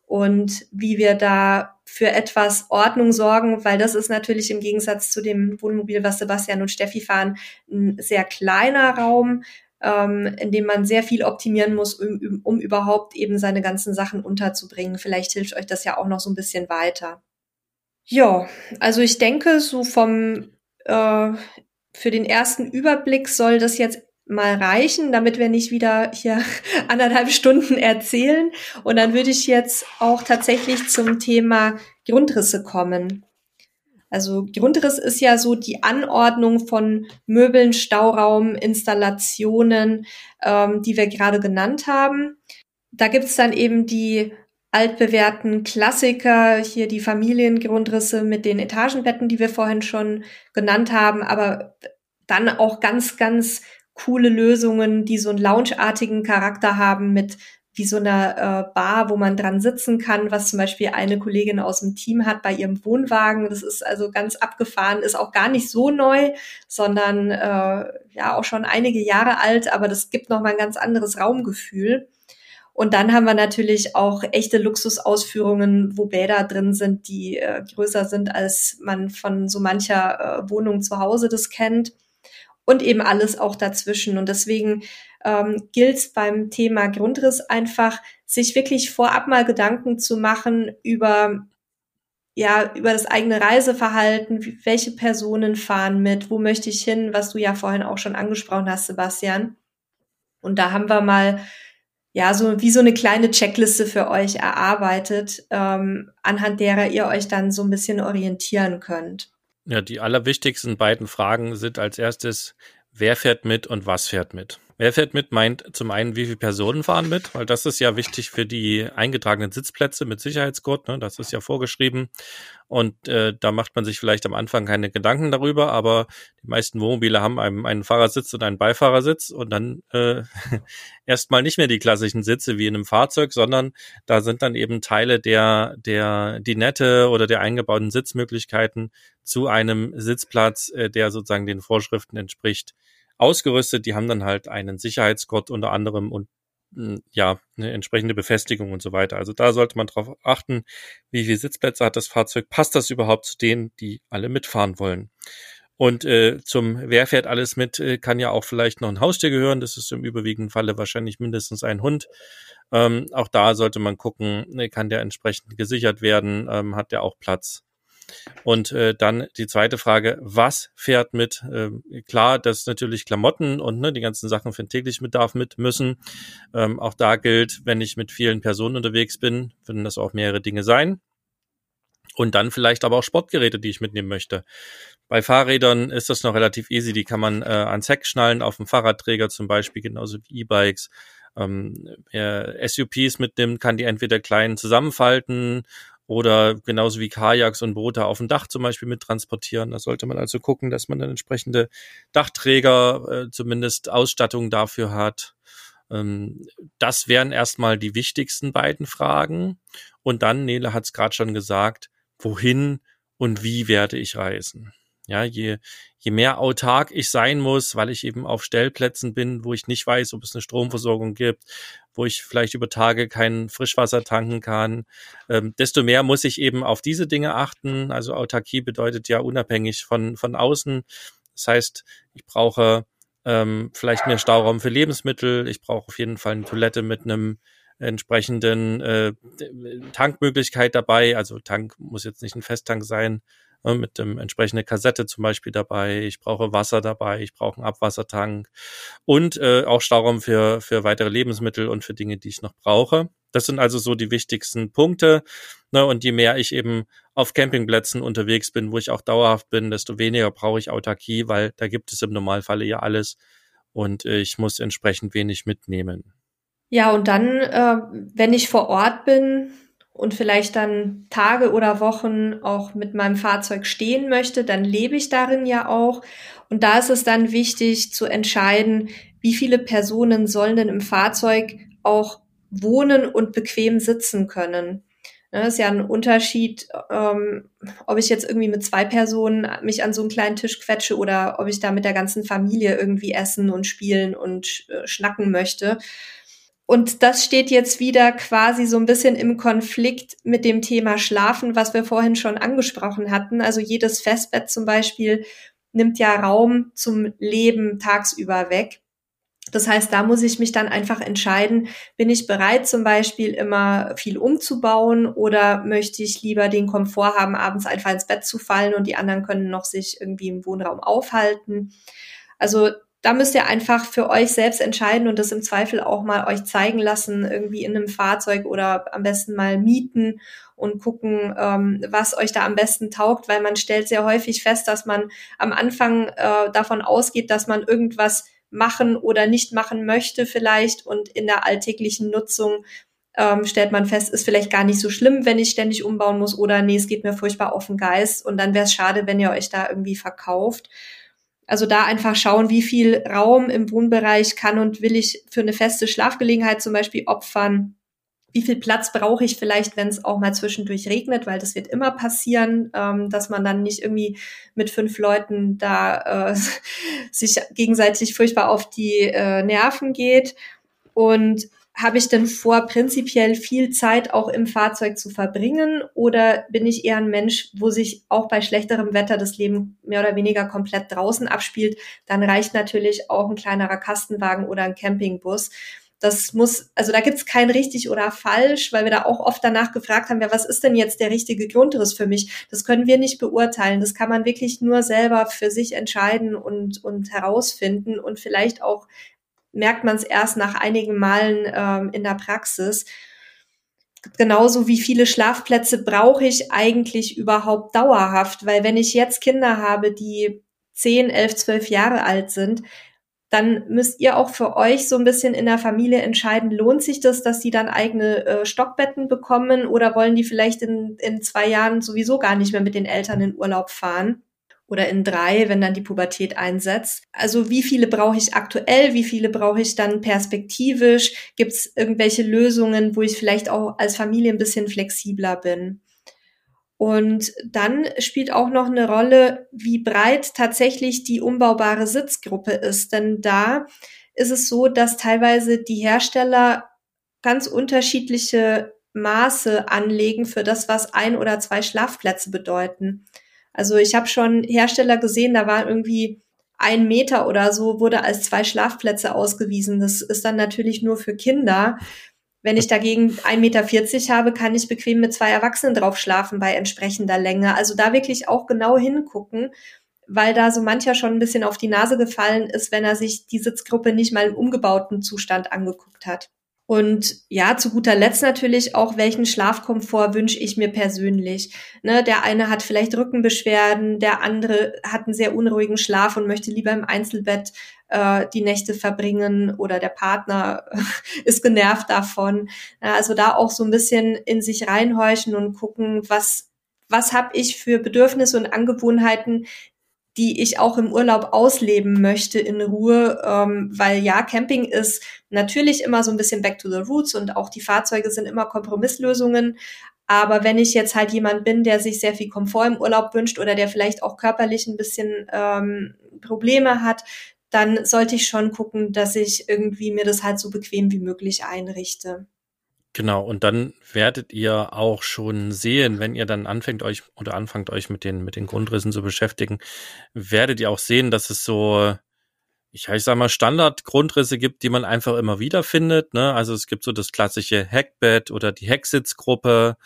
und wie wir da für etwas Ordnung sorgen, weil das ist natürlich im Gegensatz zu dem Wohnmobil, was Sebastian und Steffi fahren, ein sehr kleiner Raum, ähm, in dem man sehr viel optimieren muss, um, um überhaupt eben seine ganzen Sachen unterzubringen. Vielleicht hilft euch das ja auch noch so ein bisschen weiter. Ja, also ich denke, so vom äh, für den ersten Überblick soll das jetzt mal reichen, damit wir nicht wieder hier [LAUGHS] anderthalb Stunden erzählen. Und dann würde ich jetzt auch tatsächlich zum Thema Grundrisse kommen. Also Grundriss ist ja so die Anordnung von Möbeln, Stauraum, Installationen, ähm, die wir gerade genannt haben. Da gibt's dann eben die altbewährten Klassiker, hier die Familiengrundrisse mit den Etagenbetten, die wir vorhin schon genannt haben, aber dann auch ganz, ganz coole Lösungen, die so einen loungeartigen Charakter haben mit wie so einer äh, Bar, wo man dran sitzen kann, was zum Beispiel eine Kollegin aus dem Team hat bei ihrem Wohnwagen. Das ist also ganz abgefahren, ist auch gar nicht so neu, sondern äh, ja auch schon einige Jahre alt, aber das gibt nochmal ein ganz anderes Raumgefühl. Und dann haben wir natürlich auch echte Luxusausführungen, wo Bäder drin sind, die äh, größer sind, als man von so mancher äh, Wohnung zu Hause das kennt. Und eben alles auch dazwischen. Und deswegen ähm, gilt es beim Thema Grundriss einfach, sich wirklich vorab mal Gedanken zu machen über ja, über das eigene Reiseverhalten, welche Personen fahren mit, wo möchte ich hin, was du ja vorhin auch schon angesprochen hast, Sebastian. Und da haben wir mal ja, so wie so eine kleine Checkliste für euch erarbeitet, ähm, anhand derer ihr euch dann so ein bisschen orientieren könnt. Ja, die allerwichtigsten beiden Fragen sind als erstes, wer fährt mit und was fährt mit? Wer fährt mit meint zum einen, wie viele Personen fahren mit, weil das ist ja wichtig für die eingetragenen Sitzplätze mit Sicherheitsgurt, ne? das ist ja vorgeschrieben. Und äh, da macht man sich vielleicht am Anfang keine Gedanken darüber, aber die meisten Wohnmobile haben einen, einen Fahrersitz und einen Beifahrersitz und dann äh, [LAUGHS] erstmal nicht mehr die klassischen Sitze wie in einem Fahrzeug, sondern da sind dann eben Teile der, der die nette oder der eingebauten Sitzmöglichkeiten zu einem Sitzplatz, äh, der sozusagen den Vorschriften entspricht, ausgerüstet. Die haben dann halt einen Sicherheitsgurt unter anderem und hm, ja, eine entsprechende Befestigung und so weiter. Also da sollte man darauf achten, wie viele Sitzplätze hat das Fahrzeug, passt das überhaupt zu denen, die alle mitfahren wollen. Und äh, zum Wer fährt alles mit, äh, kann ja auch vielleicht noch ein Haustier gehören. Das ist im überwiegenden Falle wahrscheinlich mindestens ein Hund. Ähm, auch da sollte man gucken, äh, kann der entsprechend gesichert werden, ähm, hat der auch Platz. Und äh, dann die zweite Frage, was fährt mit? Ähm, klar, dass natürlich Klamotten und ne, die ganzen Sachen für den täglichen Bedarf mit müssen. Ähm, auch da gilt, wenn ich mit vielen Personen unterwegs bin, würden das auch mehrere Dinge sein. Und dann vielleicht aber auch Sportgeräte, die ich mitnehmen möchte. Bei Fahrrädern ist das noch relativ easy. Die kann man äh, ans Heck schnallen, auf dem Fahrradträger zum Beispiel, genauso wie E-Bikes. Ähm, SUPs mitnimmt, kann die entweder klein zusammenfalten oder genauso wie Kajaks und Boote auf dem Dach zum Beispiel mit transportieren. Da sollte man also gucken, dass man dann entsprechende Dachträger, äh, zumindest Ausstattung dafür hat. Ähm, das wären erstmal die wichtigsten beiden Fragen. Und dann, Nele hat es gerade schon gesagt, wohin und wie werde ich reisen? Ja, je, je mehr autark ich sein muss, weil ich eben auf Stellplätzen bin, wo ich nicht weiß, ob es eine Stromversorgung gibt, wo ich vielleicht über Tage kein Frischwasser tanken kann, ähm, desto mehr muss ich eben auf diese Dinge achten. Also Autarkie bedeutet ja unabhängig von, von außen. Das heißt, ich brauche ähm, vielleicht mehr Stauraum für Lebensmittel. Ich brauche auf jeden Fall eine Toilette mit einem entsprechenden äh, Tankmöglichkeit dabei. Also Tank muss jetzt nicht ein Festtank sein, mit dem entsprechende Kassette zum Beispiel dabei. Ich brauche Wasser dabei, ich brauche einen Abwassertank und äh, auch Stauraum für, für weitere Lebensmittel und für Dinge, die ich noch brauche. Das sind also so die wichtigsten Punkte. Ne, und je mehr ich eben auf Campingplätzen unterwegs bin, wo ich auch dauerhaft bin, desto weniger brauche ich Autarkie, weil da gibt es im Normalfall ja alles und äh, ich muss entsprechend wenig mitnehmen. Ja, und dann, äh, wenn ich vor Ort bin, und vielleicht dann Tage oder Wochen auch mit meinem Fahrzeug stehen möchte, dann lebe ich darin ja auch. Und da ist es dann wichtig zu entscheiden, wie viele Personen sollen denn im Fahrzeug auch wohnen und bequem sitzen können. Das ist ja ein Unterschied, ähm, ob ich jetzt irgendwie mit zwei Personen mich an so einen kleinen Tisch quetsche oder ob ich da mit der ganzen Familie irgendwie essen und spielen und äh, schnacken möchte. Und das steht jetzt wieder quasi so ein bisschen im Konflikt mit dem Thema Schlafen, was wir vorhin schon angesprochen hatten. Also jedes Festbett zum Beispiel nimmt ja Raum zum Leben tagsüber weg. Das heißt, da muss ich mich dann einfach entscheiden, bin ich bereit zum Beispiel immer viel umzubauen oder möchte ich lieber den Komfort haben, abends einfach ins Bett zu fallen und die anderen können noch sich irgendwie im Wohnraum aufhalten. Also da müsst ihr einfach für euch selbst entscheiden und das im Zweifel auch mal euch zeigen lassen, irgendwie in einem Fahrzeug oder am besten mal mieten und gucken, ähm, was euch da am besten taugt, weil man stellt sehr häufig fest, dass man am Anfang äh, davon ausgeht, dass man irgendwas machen oder nicht machen möchte vielleicht und in der alltäglichen Nutzung ähm, stellt man fest, ist vielleicht gar nicht so schlimm, wenn ich ständig umbauen muss oder nee, es geht mir furchtbar auf den Geist und dann wäre es schade, wenn ihr euch da irgendwie verkauft. Also da einfach schauen, wie viel Raum im Wohnbereich kann und will ich für eine feste Schlafgelegenheit zum Beispiel opfern. Wie viel Platz brauche ich vielleicht, wenn es auch mal zwischendurch regnet, weil das wird immer passieren, ähm, dass man dann nicht irgendwie mit fünf Leuten da äh, [LAUGHS] sich gegenseitig furchtbar auf die äh, Nerven geht. Und habe ich denn vor, prinzipiell viel Zeit auch im Fahrzeug zu verbringen oder bin ich eher ein Mensch, wo sich auch bei schlechterem Wetter das Leben mehr oder weniger komplett draußen abspielt? Dann reicht natürlich auch ein kleinerer Kastenwagen oder ein Campingbus. Das muss, also da gibt's kein richtig oder falsch, weil wir da auch oft danach gefragt haben, ja, was ist denn jetzt der richtige Grundriss für mich? Das können wir nicht beurteilen. Das kann man wirklich nur selber für sich entscheiden und, und herausfinden und vielleicht auch merkt man es erst nach einigen Malen ähm, in der Praxis. Genauso wie viele Schlafplätze brauche ich eigentlich überhaupt dauerhaft, weil wenn ich jetzt Kinder habe, die 10, 11, 12 Jahre alt sind, dann müsst ihr auch für euch so ein bisschen in der Familie entscheiden, lohnt sich das, dass die dann eigene äh, Stockbetten bekommen oder wollen die vielleicht in, in zwei Jahren sowieso gar nicht mehr mit den Eltern in Urlaub fahren? Oder in drei, wenn dann die Pubertät einsetzt. Also wie viele brauche ich aktuell, wie viele brauche ich dann perspektivisch? Gibt es irgendwelche Lösungen, wo ich vielleicht auch als Familie ein bisschen flexibler bin? Und dann spielt auch noch eine Rolle, wie breit tatsächlich die umbaubare Sitzgruppe ist. Denn da ist es so, dass teilweise die Hersteller ganz unterschiedliche Maße anlegen für das, was ein oder zwei Schlafplätze bedeuten. Also ich habe schon Hersteller gesehen, da war irgendwie ein Meter oder so, wurde als zwei Schlafplätze ausgewiesen. Das ist dann natürlich nur für Kinder. Wenn ich dagegen 1,40 Meter habe, kann ich bequem mit zwei Erwachsenen drauf schlafen bei entsprechender Länge. Also da wirklich auch genau hingucken, weil da so mancher schon ein bisschen auf die Nase gefallen ist, wenn er sich die Sitzgruppe nicht mal im umgebauten Zustand angeguckt hat. Und ja, zu guter Letzt natürlich auch, welchen Schlafkomfort wünsche ich mir persönlich. Ne, der eine hat vielleicht Rückenbeschwerden, der andere hat einen sehr unruhigen Schlaf und möchte lieber im Einzelbett äh, die Nächte verbringen oder der Partner [LAUGHS] ist genervt davon. Also da auch so ein bisschen in sich reinhorchen und gucken, was was habe ich für Bedürfnisse und Angewohnheiten, die ich auch im Urlaub ausleben möchte in Ruhe, ähm, weil ja, Camping ist natürlich immer so ein bisschen back to the roots und auch die Fahrzeuge sind immer Kompromisslösungen. Aber wenn ich jetzt halt jemand bin, der sich sehr viel Komfort im Urlaub wünscht oder der vielleicht auch körperlich ein bisschen ähm, Probleme hat, dann sollte ich schon gucken, dass ich irgendwie mir das halt so bequem wie möglich einrichte. Genau, und dann werdet ihr auch schon sehen, wenn ihr dann anfängt euch oder anfangt euch mit den, mit den Grundrissen zu beschäftigen, werdet ihr auch sehen, dass es so, ich, ich sag mal, Standard-Grundrisse gibt, die man einfach immer wieder findet. Ne? Also es gibt so das klassische Heckbett oder die Hecksitzgruppe,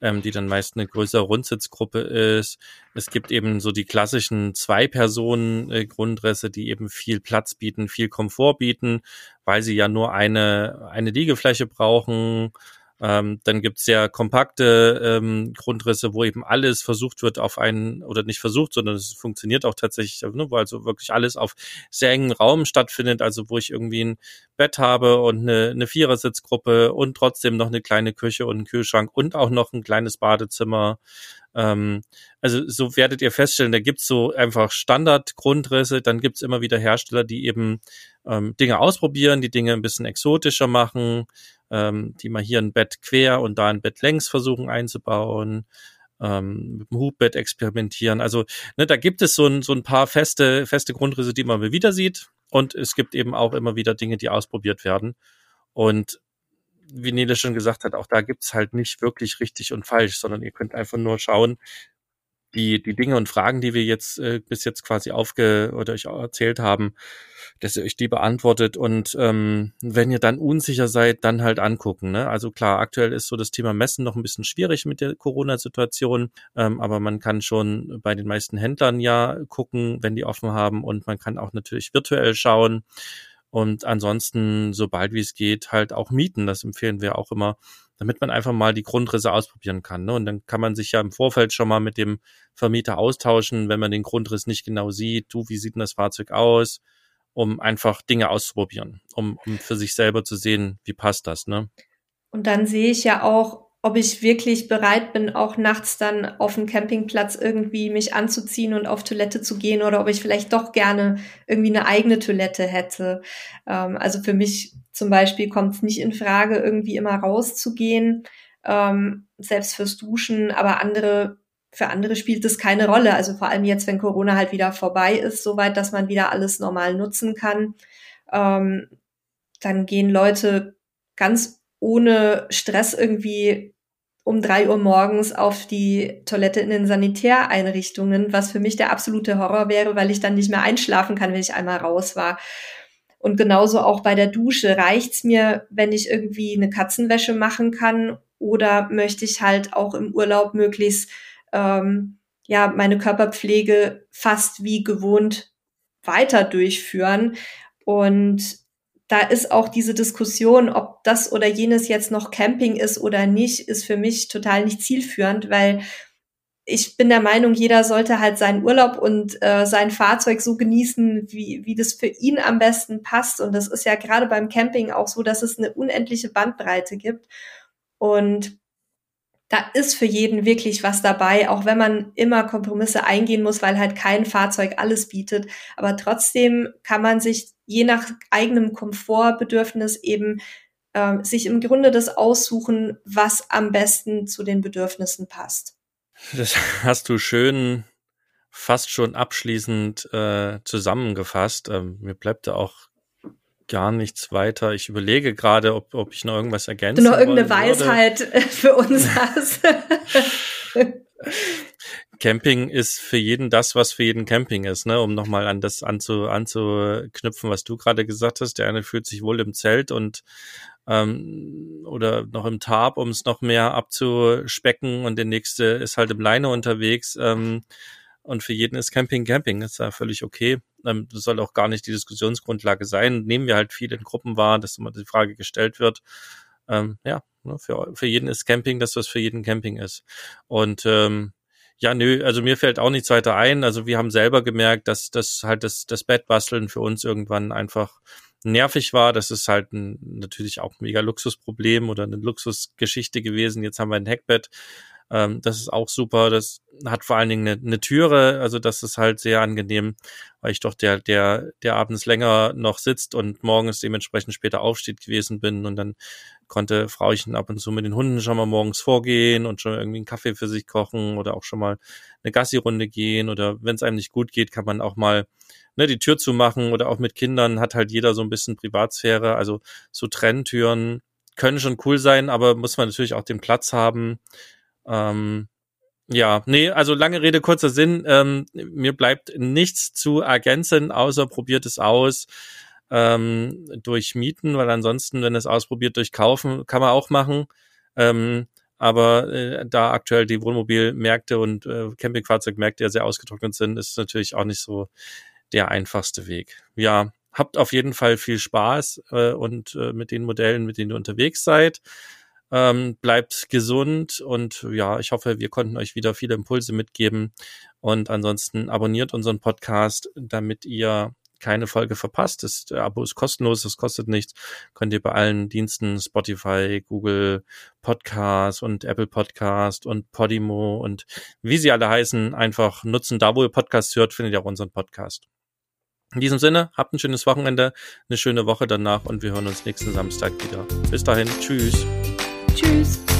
ähm, die dann meist eine größere Rundsitzgruppe ist. Es gibt eben so die klassischen Zwei-Personen-Grundrisse, die eben viel Platz bieten, viel Komfort bieten, weil sie ja nur eine, eine Liegefläche brauchen ähm, dann gibt's sehr kompakte ähm, Grundrisse, wo eben alles versucht wird auf einen, oder nicht versucht, sondern es funktioniert auch tatsächlich, ne, wo also wirklich alles auf sehr engen Raum stattfindet, also wo ich irgendwie ein Bett habe und eine, eine Vierersitzgruppe und trotzdem noch eine kleine Küche und einen Kühlschrank und auch noch ein kleines Badezimmer. Ähm, also so werdet ihr feststellen, da gibt's so einfach Standardgrundrisse, dann gibt's immer wieder Hersteller, die eben ähm, Dinge ausprobieren, die Dinge ein bisschen exotischer machen, ähm, die mal hier ein Bett quer und da ein Bett längs versuchen einzubauen, ähm, mit dem Hubbett experimentieren. Also ne, da gibt es so ein, so ein paar feste, feste Grundrisse, die man wieder sieht. Und es gibt eben auch immer wieder Dinge, die ausprobiert werden. Und wie Nele schon gesagt hat, auch da gibt's halt nicht wirklich richtig und falsch, sondern ihr könnt einfach nur schauen, die, die Dinge und Fragen, die wir jetzt äh, bis jetzt quasi aufge oder euch erzählt haben, dass ihr euch die beantwortet und ähm, wenn ihr dann unsicher seid, dann halt angucken. Ne? Also klar, aktuell ist so das Thema Messen noch ein bisschen schwierig mit der Corona-Situation, ähm, aber man kann schon bei den meisten Händlern ja gucken, wenn die offen haben und man kann auch natürlich virtuell schauen und ansonsten, sobald wie es geht, halt auch mieten. Das empfehlen wir auch immer, damit man einfach mal die Grundrisse ausprobieren kann. Ne? Und dann kann man sich ja im Vorfeld schon mal mit dem Vermieter austauschen, wenn man den Grundriss nicht genau sieht. Du, wie sieht denn das Fahrzeug aus? Um einfach Dinge auszuprobieren, um, um für sich selber zu sehen, wie passt das. Ne? Und dann sehe ich ja auch, ob ich wirklich bereit bin, auch nachts dann auf dem Campingplatz irgendwie mich anzuziehen und auf Toilette zu gehen oder ob ich vielleicht doch gerne irgendwie eine eigene Toilette hätte. Ähm, also für mich zum Beispiel kommt es nicht in Frage, irgendwie immer rauszugehen, ähm, selbst fürs Duschen, aber andere für andere spielt es keine Rolle. Also vor allem jetzt, wenn Corona halt wieder vorbei ist, soweit, dass man wieder alles normal nutzen kann. Ähm, dann gehen Leute ganz ohne Stress irgendwie um drei Uhr morgens auf die Toilette in den Sanitäreinrichtungen, was für mich der absolute Horror wäre, weil ich dann nicht mehr einschlafen kann, wenn ich einmal raus war. Und genauso auch bei der Dusche. Reicht's mir, wenn ich irgendwie eine Katzenwäsche machen kann oder möchte ich halt auch im Urlaub möglichst ähm, ja meine Körperpflege fast wie gewohnt weiter durchführen? Und da ist auch diese Diskussion, ob das oder jenes jetzt noch Camping ist oder nicht, ist für mich total nicht zielführend, weil ich bin der Meinung, jeder sollte halt seinen Urlaub und äh, sein Fahrzeug so genießen, wie, wie das für ihn am besten passt. Und das ist ja gerade beim Camping auch so, dass es eine unendliche Bandbreite gibt. Und da ist für jeden wirklich was dabei, auch wenn man immer Kompromisse eingehen muss, weil halt kein Fahrzeug alles bietet. Aber trotzdem kann man sich je nach eigenem Komfortbedürfnis eben äh, sich im Grunde das aussuchen, was am besten zu den Bedürfnissen passt. Das hast du schön fast schon abschließend äh, zusammengefasst. Ähm, mir bleibt da auch gar nichts weiter. Ich überlege gerade, ob, ob ich noch irgendwas ergänzen Du noch irgendeine Weisheit würde. für uns [LAUGHS] hast. Camping ist für jeden das, was für jeden Camping ist, ne? Um nochmal an das anzu, anzuknüpfen, was du gerade gesagt hast. Der eine fühlt sich wohl im Zelt und ähm, oder noch im Tarp, um es noch mehr abzuspecken und der nächste ist halt im Leine unterwegs. Ähm, und für jeden ist Camping Camping, ist ja völlig okay. Ähm, das soll auch gar nicht die Diskussionsgrundlage sein. Nehmen wir halt viel in Gruppen wahr, dass immer die Frage gestellt wird. Ähm, ja, ne, für, für jeden ist Camping das, was für jeden Camping ist. Und ähm, ja, nö, also mir fällt auch nichts weiter ein. Also wir haben selber gemerkt, dass das halt das, das Bettbasteln für uns irgendwann einfach nervig war. Das ist halt ein, natürlich auch ein mega Luxusproblem oder eine Luxusgeschichte gewesen. Jetzt haben wir ein Heckbett. Ähm, das ist auch super. Das hat vor allen Dingen eine, eine Türe. Also das ist halt sehr angenehm, weil ich doch der, der, der abends länger noch sitzt und morgens dementsprechend später aufsteht gewesen bin und dann konnte Frauchen ab und zu mit den Hunden schon mal morgens vorgehen und schon irgendwie einen Kaffee für sich kochen oder auch schon mal eine Gassi-Runde gehen oder wenn es einem nicht gut geht, kann man auch mal ne, die Tür zu machen oder auch mit Kindern hat halt jeder so ein bisschen Privatsphäre. Also so Trenntüren können schon cool sein, aber muss man natürlich auch den Platz haben. Ähm, ja, nee, also lange Rede, kurzer Sinn. Ähm, mir bleibt nichts zu ergänzen, außer probiert es aus ähm, durch Mieten, weil ansonsten, wenn es ausprobiert durch Kaufen, kann man auch machen. Ähm, aber äh, da aktuell die Wohnmobilmärkte und äh, Campingfahrzeugmärkte ja sehr ausgetrocknet sind, ist es natürlich auch nicht so der einfachste Weg. Ja, habt auf jeden Fall viel Spaß äh, und äh, mit den Modellen, mit denen ihr unterwegs seid. Ähm, bleibt gesund und ja, ich hoffe, wir konnten euch wieder viele Impulse mitgeben. Und ansonsten abonniert unseren Podcast, damit ihr keine Folge verpasst. Das Abo ist kostenlos, das kostet nichts. Könnt ihr bei allen Diensten Spotify, Google Podcast und Apple Podcast und Podimo und wie sie alle heißen, einfach nutzen. Da, wo ihr Podcast hört, findet ihr auch unseren Podcast. In diesem Sinne, habt ein schönes Wochenende, eine schöne Woche danach und wir hören uns nächsten Samstag wieder. Bis dahin, tschüss. Tschüss.